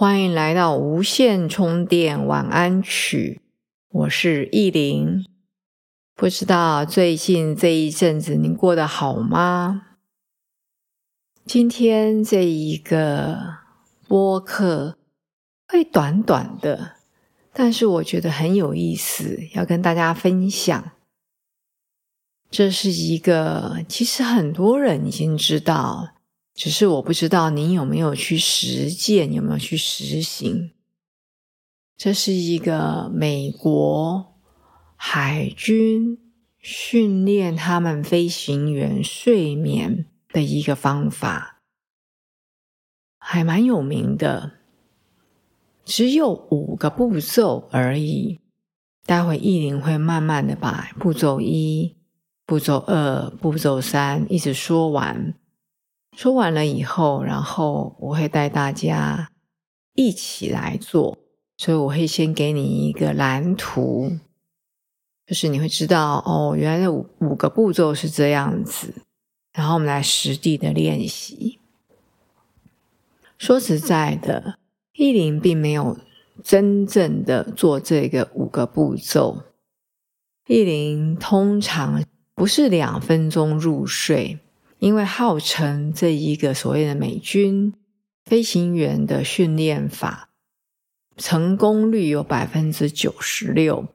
欢迎来到无线充电晚安曲，我是意林。不知道最近这一阵子您过得好吗？今天这一个播客会短短的，但是我觉得很有意思，要跟大家分享。这是一个其实很多人已经知道。只是我不知道您有没有去实践，有没有去实行。这是一个美国海军训练他们飞行员睡眠的一个方法，还蛮有名的。只有五个步骤而已。待会意林会慢慢的把步骤一、步骤二、步骤三一直说完。说完了以后，然后我会带大家一起来做，所以我会先给你一个蓝图，就是你会知道哦，原来五五个步骤是这样子，然后我们来实地的练习。说实在的，意林并没有真正的做这个五个步骤，意林通常不是两分钟入睡。因为号称这一个所谓的美军飞行员的训练法成功率有百分之九十六，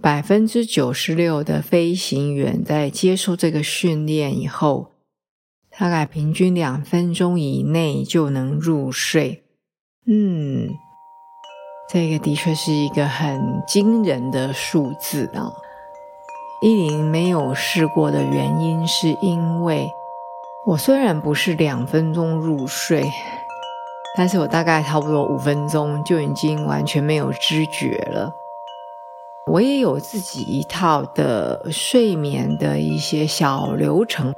百分之九十六的飞行员在接受这个训练以后，大概平均两分钟以内就能入睡。嗯，这个的确是一个很惊人的数字啊。依林没有试过的原因，是因为我虽然不是两分钟入睡，但是我大概差不多五分钟就已经完全没有知觉了。我也有自己一套的睡眠的一些小流程，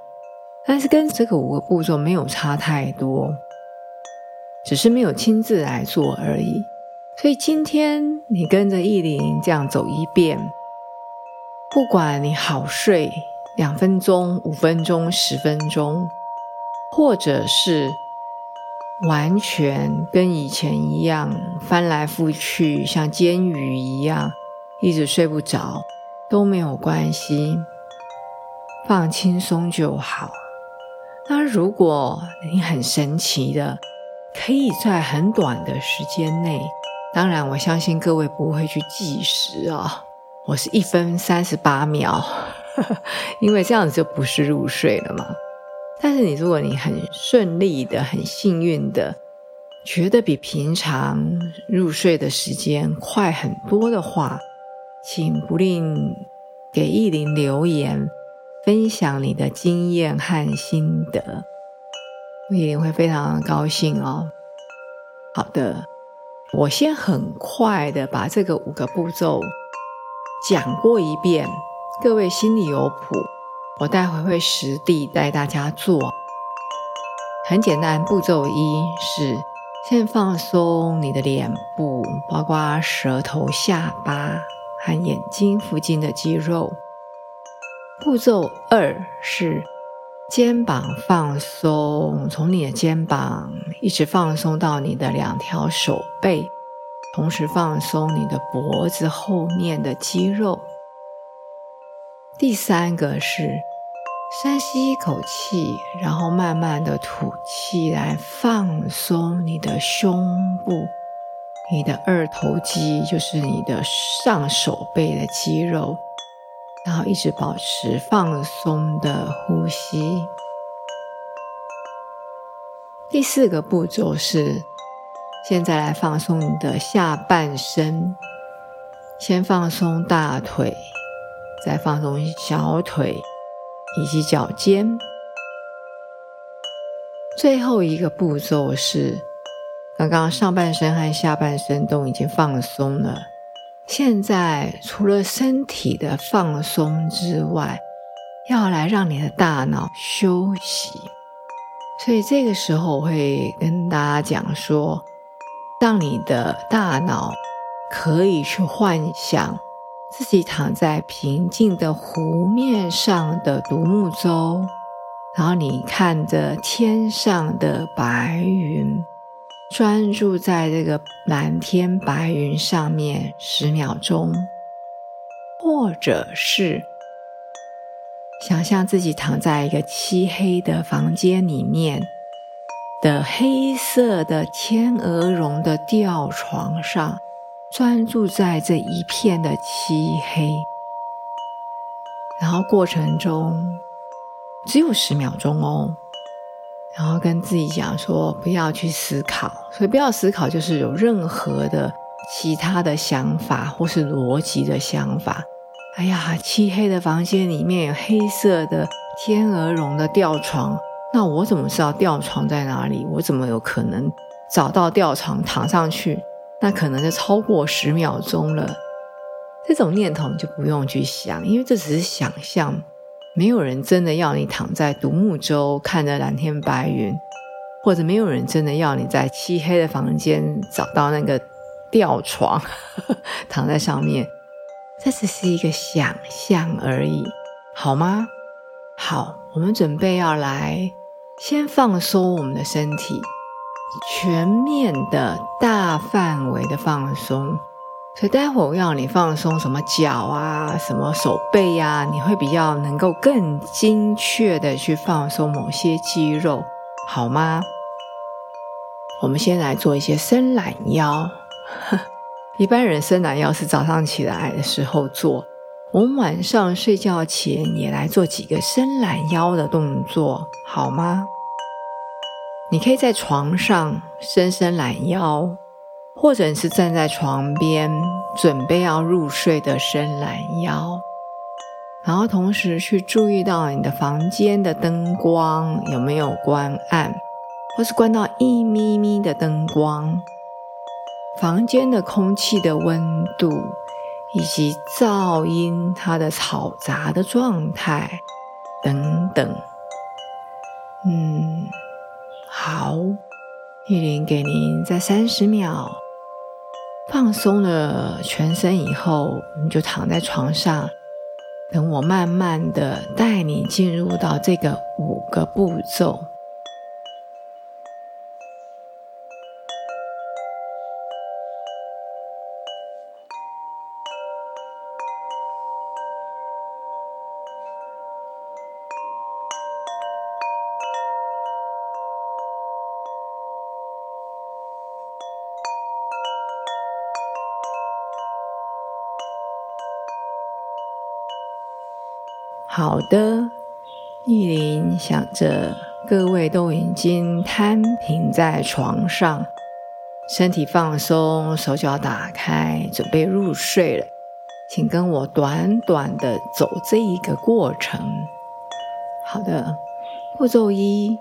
但是跟这个五个步骤没有差太多，只是没有亲自来做而已。所以今天你跟着意林这样走一遍。不管你好睡两分钟、五分钟、十分钟，或者是完全跟以前一样翻来覆去，像煎鱼一样一直睡不着，都没有关系，放轻松就好。那如果你很神奇的，可以在很短的时间内，当然我相信各位不会去计时啊。我是一分三十八秒，因为这样子就不是入睡了嘛。但是你如果你很顺利的、很幸运的，觉得比平常入睡的时间快很多的话，请不吝给意林留言，分享你的经验和心得，意林会非常高兴哦。好的，我先很快的把这个五个步骤。讲过一遍，各位心里有谱。我待会会实地带大家做，很简单。步骤一是先放松你的脸部，包括舌头、下巴和眼睛附近的肌肉。步骤二是肩膀放松，从你的肩膀一直放松到你的两条手背。同时放松你的脖子后面的肌肉。第三个是深吸一口气，然后慢慢的吐气，来放松你的胸部、你的二头肌，就是你的上手背的肌肉，然后一直保持放松的呼吸。第四个步骤是。现在来放松你的下半身，先放松大腿，再放松小腿以及脚尖。最后一个步骤是刚刚上半身和下半身都已经放松了，现在除了身体的放松之外，要来让你的大脑休息。所以这个时候我会跟大家讲说，让你的大脑可以去幻想自己躺在平静的湖面上的独木舟，然后你看着天上的白云。专注在这个蓝天白云上面十秒钟，或者是想象自己躺在一个漆黑的房间里面的黑色的天鹅绒的吊床上，专注在这一片的漆黑，然后过程中只有十秒钟哦。然后跟自己讲说，不要去思考，所以不要思考，就是有任何的其他的想法或是逻辑的想法。哎呀，漆黑的房间里面有黑色的天鹅绒的吊床，那我怎么知道吊床在哪里？我怎么有可能找到吊床躺上去？那可能就超过十秒钟了。这种念头就不用去想，因为这只是想象。没有人真的要你躺在独木舟看着蓝天白云，或者没有人真的要你在漆黑的房间找到那个吊床躺在上面，这只是一个想象而已，好吗？好，我们准备要来先放松我们的身体，全面的大范围的放松。所以待会我要你放松什么脚啊，什么手背呀，你会比较能够更精确的去放松某些肌肉，好吗？我们先来做一些伸懒腰。一般人伸懒腰是早上起来的时候做，我们晚上睡觉前也来做几个伸懒腰的动作，好吗？你可以在床上伸伸懒腰。或者是站在床边准备要入睡的伸懒腰，然后同时去注意到你的房间的灯光有没有关暗，或是关到一咪咪的灯光，房间的空气的温度以及噪音它的嘈杂的状态等等。嗯，好，玉林给您在三十秒。放松了全身以后，你就躺在床上，等我慢慢的带你进入到这个五个步骤。好的，意林想着各位都已经摊平在床上，身体放松，手脚打开，准备入睡了。请跟我短短的走这一个过程。好的，步骤一，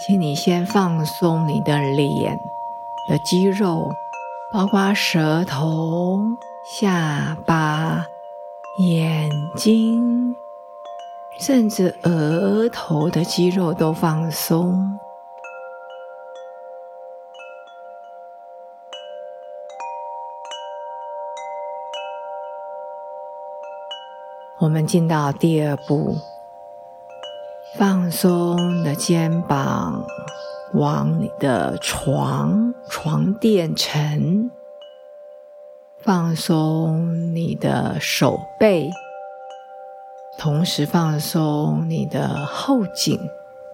请你先放松你的脸的肌肉，包括舌头、下巴、眼睛。甚至额头的肌肉都放松。我们进到第二步，放松的肩膀，往你的床床垫沉，放松你的手背。同时放松你的后颈、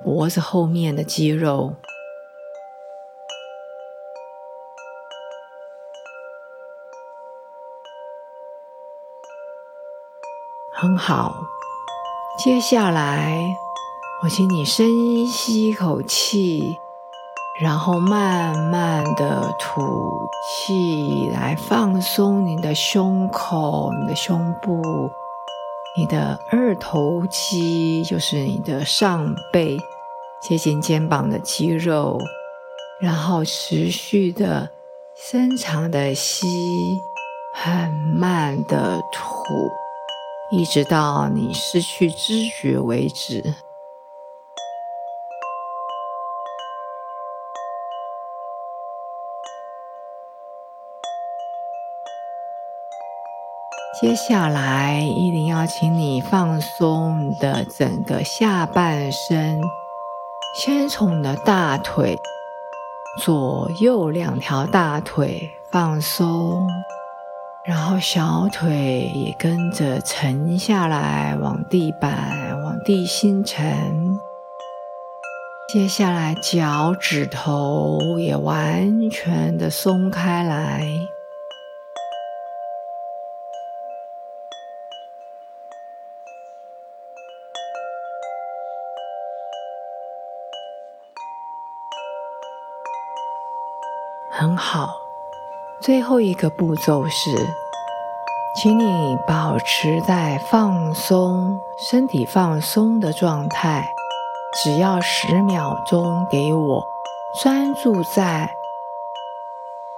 脖子后面的肌肉，很好。接下来，我请你深吸一口气，然后慢慢的吐气，来放松你的胸口、你的胸部。你的二头肌就是你的上背接近肩膀的肌肉，然后持续的深长的吸，很慢的吐，一直到你失去知觉为止。接下来，依林要请你放松你的整个下半身，先从你的大腿，左右两条大腿放松，然后小腿也跟着沉下来，往地板、往地心沉。接下来，脚趾头也完全的松开来。很好，最后一个步骤是，请你保持在放松、身体放松的状态，只要十秒钟，给我专注在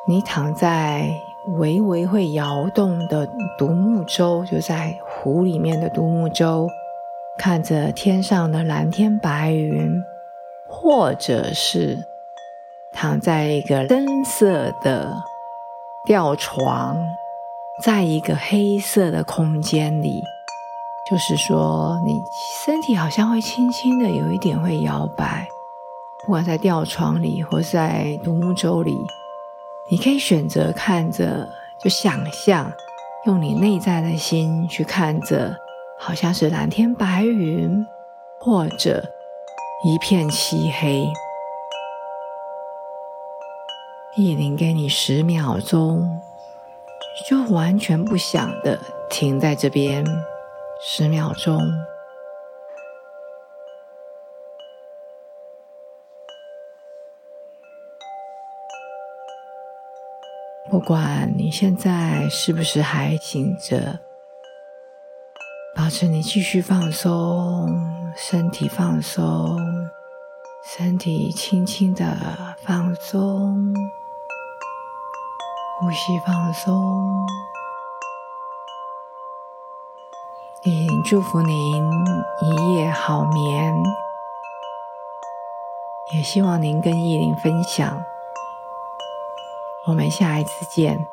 你躺在微微会摇动的独木舟，就在湖里面的独木舟，看着天上的蓝天白云，或者是。躺在一个深色的吊床，在一个黑色的空间里，就是说，你身体好像会轻轻的有一点会摇摆，不管在吊床里或在独木舟里，你可以选择看着，就想象，用你内在的心去看着，好像是蓝天白云，或者一片漆黑。意林给你十秒钟，就完全不想的停在这边十秒钟。不管你现在是不是还醒着，保持你继续放松，身体放松，身体轻轻的放松。呼吸放松，也祝福您一夜好眠。也希望您跟依林分享。我们下一次见。